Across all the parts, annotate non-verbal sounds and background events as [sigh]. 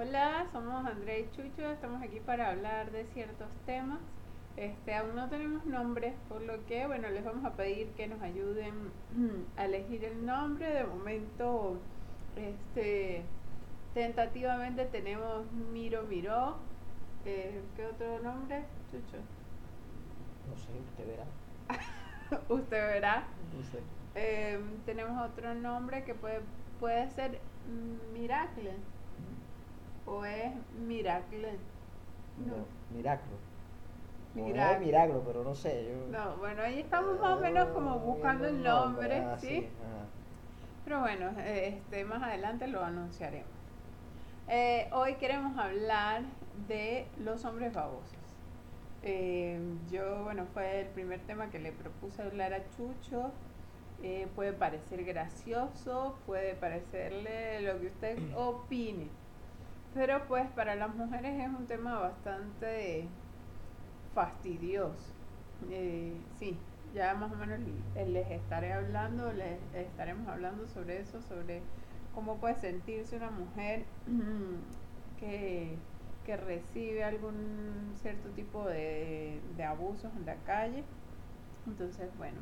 Hola, somos André y Chucho, estamos aquí para hablar de ciertos temas. Este, aún no tenemos nombres, por lo que, bueno, les vamos a pedir que nos ayuden [clears throat] a elegir el nombre. De momento, este, tentativamente tenemos Miro Miró. Eh, ¿Qué otro nombre, Chucho? No sé, usted verá. [laughs] Usted verá. No sé. Eh, tenemos otro nombre que puede, puede ser Miracle o es Miracle. No, Miraclo. O es milagro, pero no sé. Yo... No, bueno, ahí estamos más o menos como buscando el nombre, ah, ¿sí? Pero bueno, este, más adelante lo anunciaremos. Eh, hoy queremos hablar de los hombres babosos. Eh, yo, bueno, fue el primer tema que le propuse hablar a Chucho. Eh, puede parecer gracioso, puede parecerle lo que usted opine. Pero pues para las mujeres es un tema bastante fastidioso. Eh, sí, ya más o menos les estaré hablando, les estaremos hablando sobre eso, sobre cómo puede sentirse una mujer [clears throat] que, que recibe algún cierto tipo de, de abusos en la calle. Entonces, bueno,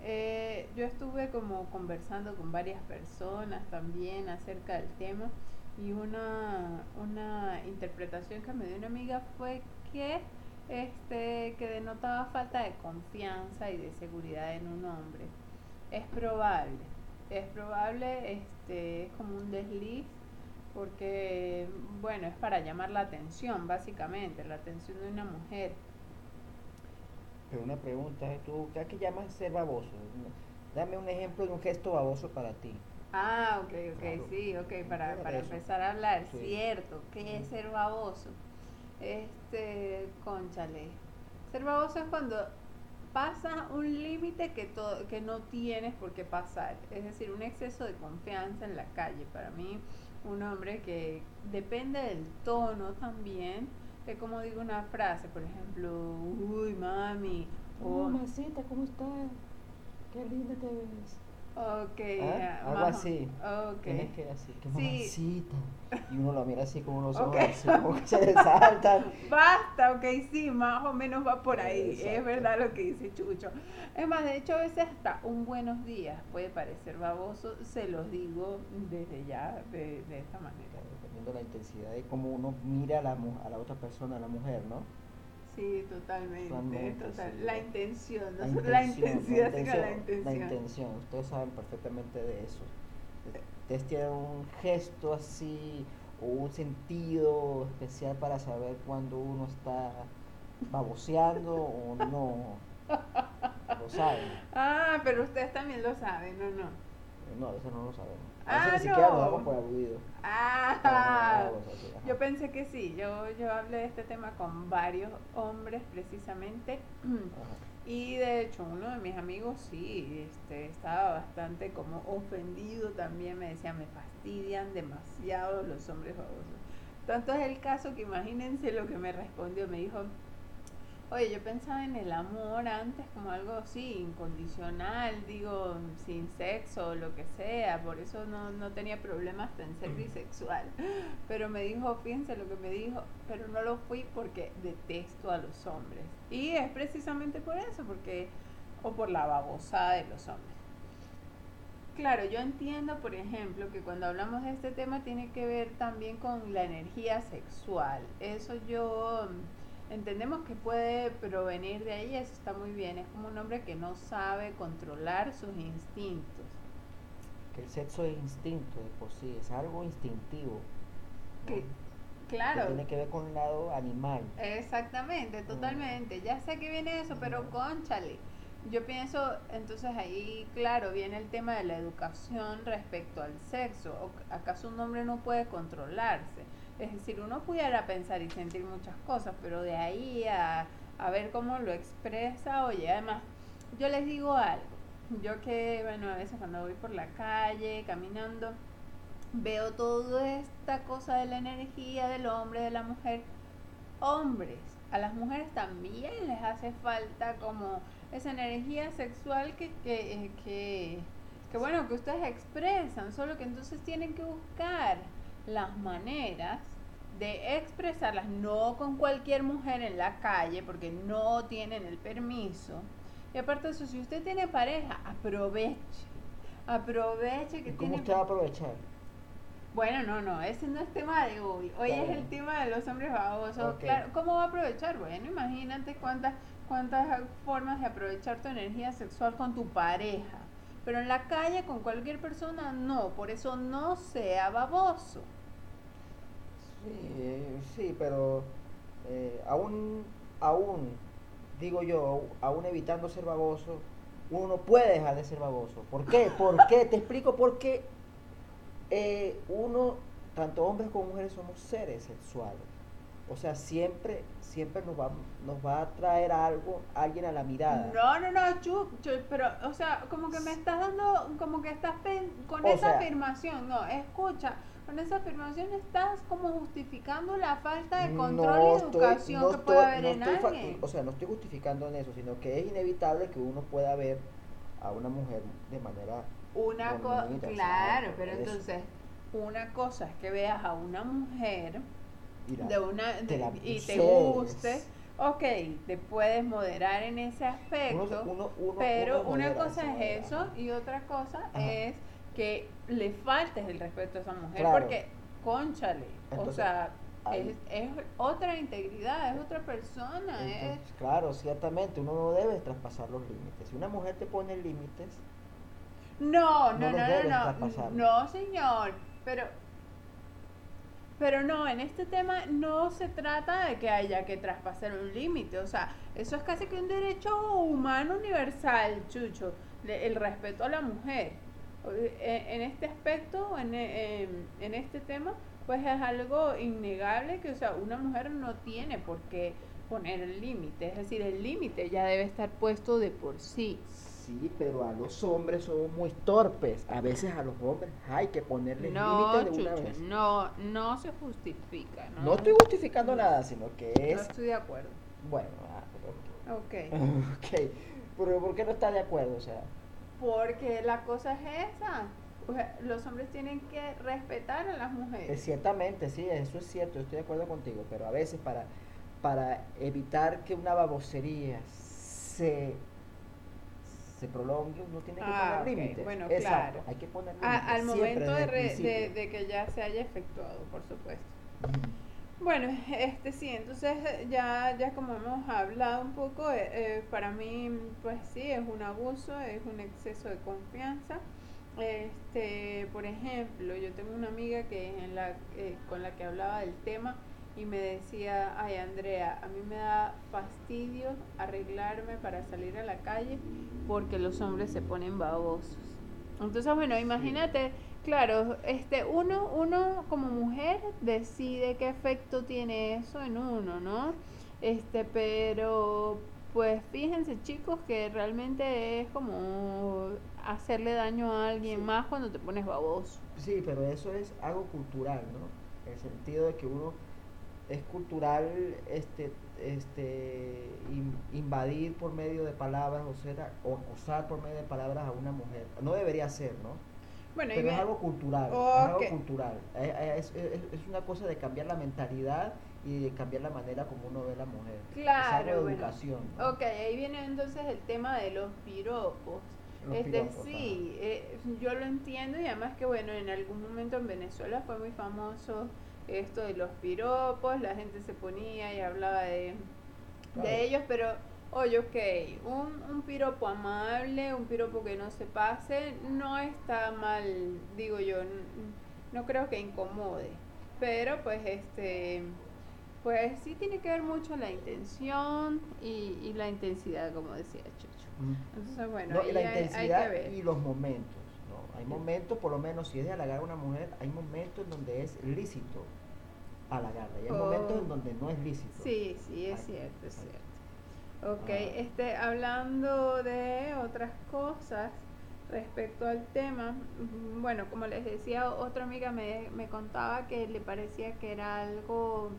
eh, yo estuve como conversando con varias personas también acerca del tema y una, una interpretación que me dio una amiga fue que este que denotaba falta de confianza y de seguridad en un hombre. Es probable, es probable, este, es como un desliz porque, bueno, es para llamar la atención, básicamente, la atención de una mujer. Pero una pregunta, ¿tú qué llamas ser baboso? Dame un ejemplo de un gesto baboso para ti. Ah, ok, ok, Claro. sí, ok, para, para empezar a hablar, Sí. cierto, ¿qué es ser baboso? Este, conchale, ser baboso es cuando pasa un límite que, to- que no tienes por qué pasar, es decir, un exceso de confianza en la calle. Para mí, un hombre que depende del tono también, es como digo una frase, por ejemplo, uy, mami, o... mamacita, ¿cómo estás? Qué linda te ves. Ok, ¿Ah? Algo más o- así. ok. Tienes que así, qué Sí. mamacita. Y uno lo mira así como unos ojos Ok. así, como que se le saltan. [laughs] Basta, ok, sí, más o menos va por ahí. Es Exacto. verdad lo que dice Chucho. Es más, de hecho, a veces hasta un buenos días puede parecer baboso, se los digo desde ya de, de esta manera. Dependiendo de la intensidad de cómo uno mira a la, a la otra persona, a la mujer, ¿no? Sí, totalmente. Usualmente, total. sí. [laughs] La intención, La nosotros- la intención, intensidad, la intención, la intención. intención, ustedes saben perfectamente de eso. Ustedes tienen un gesto así o un sentido especial para saber cuando uno está baboseando o no. Lo saben. [laughs] Ah, pero ustedes también lo saben, ¿no? no? No, eso no lo sabemos. Ah, siquiera no. damos por aludido. Ah, yo pensé que sí. Yo, yo hablé de este tema con varios hombres precisamente. Ajá. [clears throat] Y de hecho uno de mis amigos sí, este, estaba bastante como ofendido también, me decía, me fastidian demasiado los hombres babosos. Tanto es el caso que imagínense lo que me respondió, me dijo, oye, yo pensaba en el amor antes como algo así, incondicional, digo, sin sexo o lo que sea, por eso no, no tenía problemas en ser bisexual. Pero me dijo, fíjense lo que me dijo, pero no lo fui porque detesto a los hombres. Y es precisamente por eso, porque, o por la babosada de los hombres. Claro, yo entiendo, por ejemplo, que cuando hablamos de este tema tiene que ver también con la energía sexual. Eso yo entendemos que puede provenir de ahí, eso está muy bien. Es como un hombre que no sabe controlar sus instintos. Que el sexo es instinto de por sí, es algo instintivo. ¿no? Que- Que Claro. tiene que ver con el lado animal. Exactamente, totalmente. Ya sé que viene eso, pero conchale. Yo pienso, entonces ahí, claro, viene el tema de la educación respecto al sexo. ¿O ¿Acaso un hombre no puede controlarse? Es decir, uno pudiera pensar y sentir muchas cosas, pero de ahí a, a ver cómo lo expresa, oye, además, yo les digo algo. Yo que, bueno, a veces cuando voy por la calle, caminando, veo toda esta cosa de la energía del hombre, de la mujer. Hombres, a las mujeres también les hace falta como esa energía sexual que, que, eh, que, que, bueno, que ustedes expresan, solo que entonces tienen que buscar las maneras de expresarlas, no con cualquier mujer en la calle, porque no tienen el permiso. Y aparte de eso, si usted tiene pareja, aproveche. Aproveche que ¿Y ¿Cómo tiene usted va a aprovechar? Bueno, no, no, ese no es tema de hoy. Hoy es el tema de los hombres babosos. Claro, ¿cómo va a aprovechar? Bueno, imagínate cuántas cuántas formas de aprovechar tu energía sexual con tu pareja. Pero en la calle con cualquier persona no, por eso no sea baboso. Sí, sí, pero eh, aún, aún, digo yo, aún evitando ser baboso, uno no puede dejar de ser baboso. ¿Por qué? ¿Por qué? Te explico por qué. Eh, uno, tanto hombres como mujeres, somos seres sexuales. O sea, siempre, siempre nos va, nos va a traer algo, alguien a la mirada. No, no, no, Chu, Chu, pero, o sea, como que me estás dando, como que estás pen- con O esa sea- afirmación, no, escucha, con esa afirmación estás como justificando la falta de No control y estoy- educación no que puede estoy- haber no en alguien. O sea, no estoy justificando en eso, sino que es inevitable que uno pueda ver a una mujer de manera Una cosa, claro, pero entonces, una cosa es que veas a una mujer y la- de una te la y te guste, ok, te puedes moderar en ese aspecto, Uno- uno- uno- pero una cosa es eso y otra cosa Ajá. es que le faltes el respeto a esa mujer, Claro. porque, conchale, o sea, es, es otra integridad, es otra persona, es... Entonces, claro, ciertamente, uno no debe traspasar los límites. Si una mujer te pone límites, No, No no, no, no, no, no, señor, pero, pero no, en este tema no se trata de que haya que traspasar un límite, o sea, eso es casi que un derecho humano universal, Chucho, el respeto a la mujer. O- En, este aspecto, en, en- en este tema, pues es algo innegable que, o sea, una mujer no tiene por qué poner el límite, es decir, el límite ya debe estar puesto de por sí. sí, pero a los hombres somos muy torpes. A veces a los hombres hay que ponerles No, límites de una Chucho, vez. no, no se justifica, ¿no? No estoy justificando nada, sino que No es. estoy de acuerdo. Bueno, ah, pero- Ok. [laughs] ok. Pero ¿por qué no está de acuerdo? O sea, Porque la cosa es esa. O sea, los hombres tienen que respetar a las mujeres. ciertamente, sí, eso es cierto, estoy de acuerdo contigo, pero a veces para, para evitar que una babosería se, se prolongue, uno tiene que Ah, poner límites. bueno, Exacto, claro. hay que poner límites. A- al momento de, re- de, que ya se haya efectuado, por supuesto. Bueno, este sí, entonces ya, ya como hemos hablado un poco, eh, eh, para mí pues sí, es un abuso, es un exceso de confianza. Este, por ejemplo, yo tengo una amiga que en la, eh, con la que hablaba del tema y me decía, ay Andrea, a mí me da fastidio arreglarme para salir a la calle porque los hombres se ponen babosos. Entonces, bueno, imagínate, claro, este, uno, uno como mujer decide qué efecto tiene eso en uno, ¿no? Este, pero pues fíjense chicos que realmente es como hacerle daño a alguien Sí. más cuando te pones baboso. Sí, pero eso es algo cultural, ¿no? En el sentido de que uno es cultural este, este, in- invadir por medio de palabras o, ser, a- o acosar por medio de palabras a una mujer. No debería ser, ¿no? Bueno, Pero es algo cultural, Ok. es algo cultural. Eh, eh, Es, es- es una cosa de cambiar la mentalidad y de cambiar la manera como uno ve a la mujer. es Claro, algo de bueno. educación. ¿no? Ok, ahí viene entonces el tema de los piropos. Los piropos, sí, eh, yo lo entiendo y además que bueno, en algún momento en Venezuela fue muy famoso esto de los piropos, la gente se ponía y hablaba de, Claro. de ellos, pero oye, ok, un, un piropo amable, un piropo que no se pase, no está mal, digo yo, no creo que incomode, pero pues este... Pues sí tiene que ver mucho la intención y, y la intensidad, como decía Chucho. Entonces, bueno, No, ahí la hay, hay que intensidad ver. y los momentos. ¿no? Hay momentos, por lo menos, si es de halagar a una mujer, hay momentos en donde es lícito halagarla y hay momentos Oh. en donde no es lícito. Sí, sí, es cierto, es cierto. Ok, este, hablando de otras cosas respecto al tema, mm, bueno, como les decía, otra amiga me, me contaba que le parecía que era algo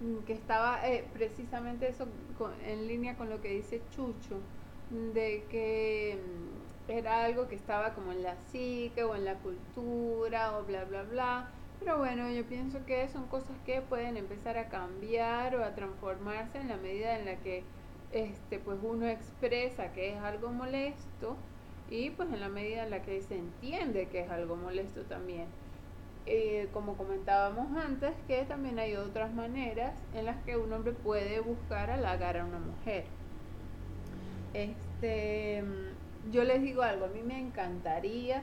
mm, que estaba eh, precisamente eso con- en línea con lo que dice Chucho, de que mm, era algo que estaba como en la psique o en la cultura o bla, bla, bla, Pero bueno, yo pienso que son cosas que pueden empezar a cambiar o a transformarse en la medida en la que este pues uno expresa que es algo molesto y pues en la medida en la que se entiende que es algo molesto también. Eh, como comentábamos antes, que también hay otras maneras en las que un hombre puede buscar halagar a una mujer. Este, yo les digo algo, a mí me encantaría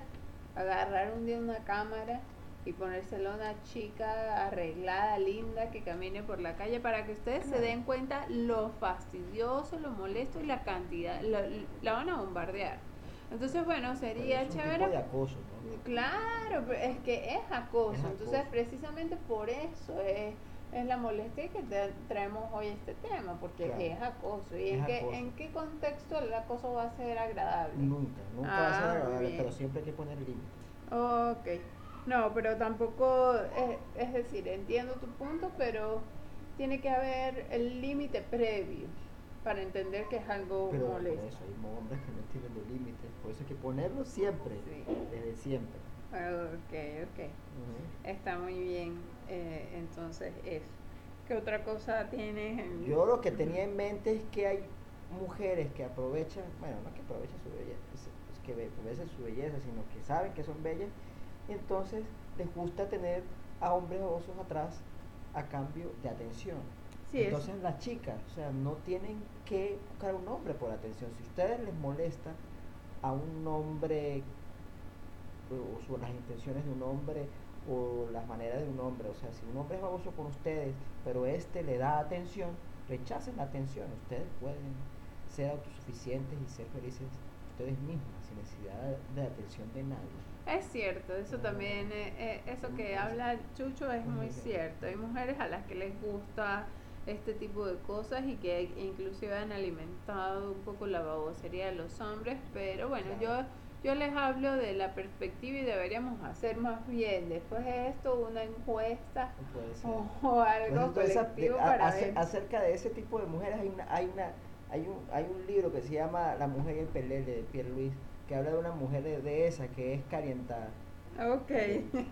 agarrar un día una cámara y ponérselo a una chica arreglada, linda, que camine por la calle para que ustedes se den cuenta lo fastidioso, lo molesto y la cantidad, la van a bombardear. Entonces, bueno, sería es un chévere. Tipo de acoso, ¿no? Claro, es que es acoso. Entonces, precisamente por eso es, es la molestia que traemos hoy este tema, porque es acoso. ¿Y en, Qué, en qué contexto el acoso va a ser agradable? Nunca, nunca va a ser ah, agradable, pero siempre hay que poner límites. Ok. No, pero tampoco, es, es decir, entiendo tu punto, pero tiene que haber el límite previo para entender que es algo Pero molesto. Eso, hay hombres que no tienen los límites, por eso hay que ponerlo siempre, desde siempre. Ok, ok. Está muy bien. Eh, entonces, eso. ¿Qué otra cosa tienes? En... Yo lo que tenía en mente es que hay mujeres que aprovechan, bueno, no que aprovechan su belleza, es que aprovechan su belleza, sino que saben que son bellas, y entonces les gusta tener a hombres osos atrás a cambio de atención. Entonces las chicas, o sea, no tienen que buscar un hombre por atención. Si ustedes les molesta a un hombre o las intenciones de un hombre o las maneras de un hombre, o sea, si un hombre es baboso con ustedes, pero este le da atención, rechacen la atención. Ustedes pueden ser autosuficientes y ser felices ustedes mismas, necesidad de, atención de nadie. Es cierto, eso también, eh, eh, eso que habla Chucho es muy cierto. Hay mujeres a las que les gusta este tipo de cosas y que inclusive han alimentado un poco la babosería de los hombres, pero bueno, yo yo les hablo de la perspectiva y deberíamos hacer más bien después de esto una encuesta o, algo colectivo para acerca de ese tipo de mujeres hay una hay una hay un hay un libro que se llama La mujer en pelele de Pierre Luis que habla de una mujer de, esa que es calientada Ok. [laughs]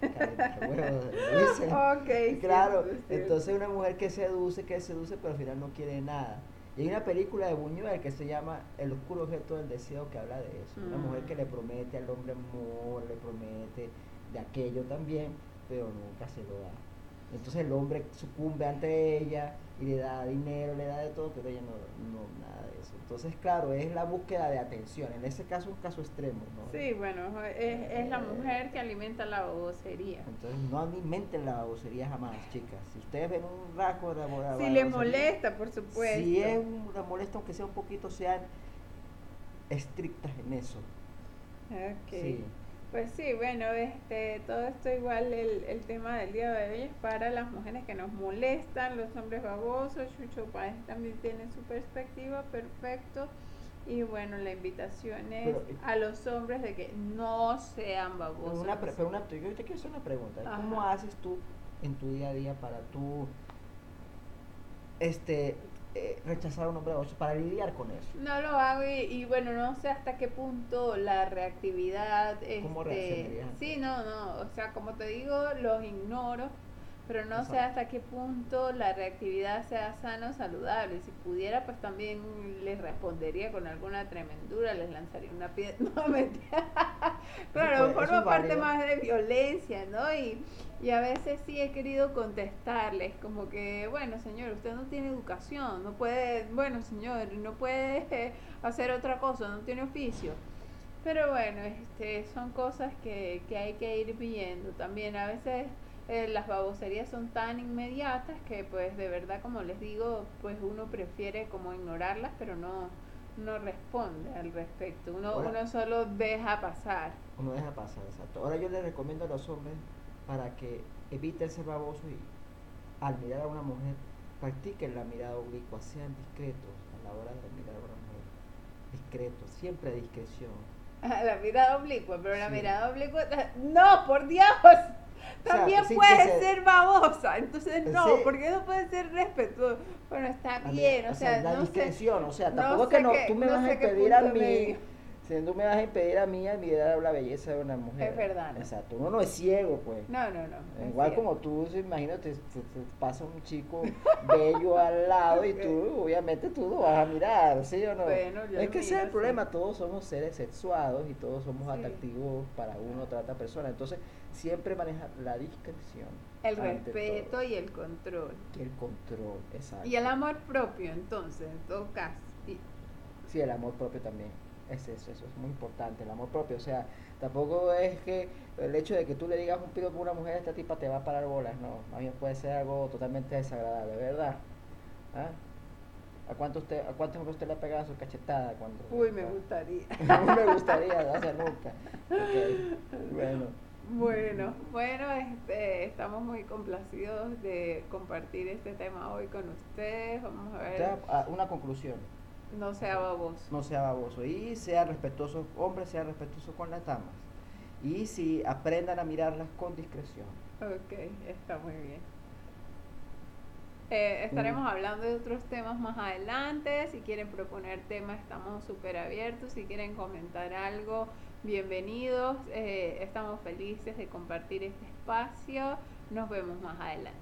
ok. Claro, entonces una mujer que seduce, que seduce, pero al final no quiere nada. Y hay una película de Buñuel que se llama El oscuro objeto del deseo que habla de eso. Una mujer que le promete al hombre amor, le promete de aquello también, pero nunca se lo da. Entonces el hombre sucumbe ante ella y le da dinero, le da de todo, pero ella no, no nada de eso. Entonces, claro, es la búsqueda de atención. En ese caso, un caso extremo, ¿no? Sí, bueno, es, es la mujer que alimenta la babosería. Entonces, no alimenten la babosería jamás, chicas. Si ustedes ven un rasgo de la Si le molesta, por supuesto. Si es un, le molesta, aunque sea un poquito, sean estrictas en eso. Ok. Sí. Pues sí, bueno, este, todo esto igual el, el tema del día de hoy es para las mujeres que nos molestan, los hombres babosos, Chucho Páez también tiene su perspectiva, perfecto. Y bueno, la invitación es eh, a los hombres de que no sean babosos. Una pero una, yo te quiero hacer una pregunta. ¿Cómo haces tú en tu día a día para tú este, eh, rechazar a un hombre para lidiar con eso. No lo hago y, bueno, no sé hasta qué punto la reactividad... ¿Cómo este, Sí, no, no, o sea, como te digo, los ignoro, pero no sé hasta qué punto la reactividad sea sano, saludable. Si pudiera, pues también les respondería con alguna tremendura, les lanzaría una piedra. [laughs] No, mentira. claro, forma parte más de violencia, ¿no? Y y a veces sí he querido contestarles, como que, bueno, señor, usted no tiene educación, no puede, bueno, señor, no puede [laughs] hacer otra cosa, no tiene oficio. Pero bueno, este, son cosas que, que hay que ir viendo. También a veces eh, las baboserías son tan inmediatas que pues de verdad, como les digo, pues uno prefiere como ignorarlas, pero no, no responde al respecto. Uno, uno solo deja pasar. Uno deja pasar, exacto. Ahora yo les recomiendo a los hombres para que eviten ser baboso y al mirar a una mujer practiquen la mirada oblicua, sean discretos a la hora de mirar a una mujer. Discretos, siempre discreción. [laughs] La mirada oblicua, pero la mirada oblicua, no, por Dios, también puede ser babosa, entonces no, porque no puede ser respetuoso. Bueno, está bien, o, sea, la discreción, o sea, tampoco que no, tú me vas a pedir a mí Si tú me vas a impedir a mí admirar la belleza de una mujer. Es verdad, ¿no? Exacto. Uno no es ciego, pues. No, no, no. Igual como tú, imagínate, te, te pasa un chico bello [laughs] al lado y tú, obviamente, tú lo vas a mirar, ¿sí o no? Bueno, yo es que ese es el problema, sí. todos somos seres sexuados y todos somos Sí. atractivos para una o otra otra persona. Entonces, siempre manejar la discreción. El respeto todo. y el control. Y el control, exacto. Y el amor propio, entonces, en todo caso. Sí, el amor propio también. Es eso, eso es muy importante, el amor propio. O sea, tampoco es que el hecho de que tú le digas un pido con una mujer, esta tipa te va a parar bolas. No, más bien puede ser algo totalmente desagradable, ¿verdad? ¿Ah? ¿A cuántos usted, a cuántos hombres usted le ha pegado su cachetada cuando? Uy, me gustaría. [laughs] no me gustaría, no hace nunca. Bueno, Bueno, bueno, este, estamos muy complacidos de compartir este tema hoy con ustedes. Vamos a ver, ya, ah, una conclusión. No sea baboso. no sea baboso y sea respetuoso, hombre sea respetuoso con las damas. Y si aprendan a mirarlas con discreción. Ok, está muy bien. Eh, estaremos Mm. hablando de otros temas más adelante. Si quieren proponer temas, estamos súper abiertos. Si quieren comentar algo, bienvenidos. Eh, estamos felices de compartir este espacio. Nos vemos más adelante.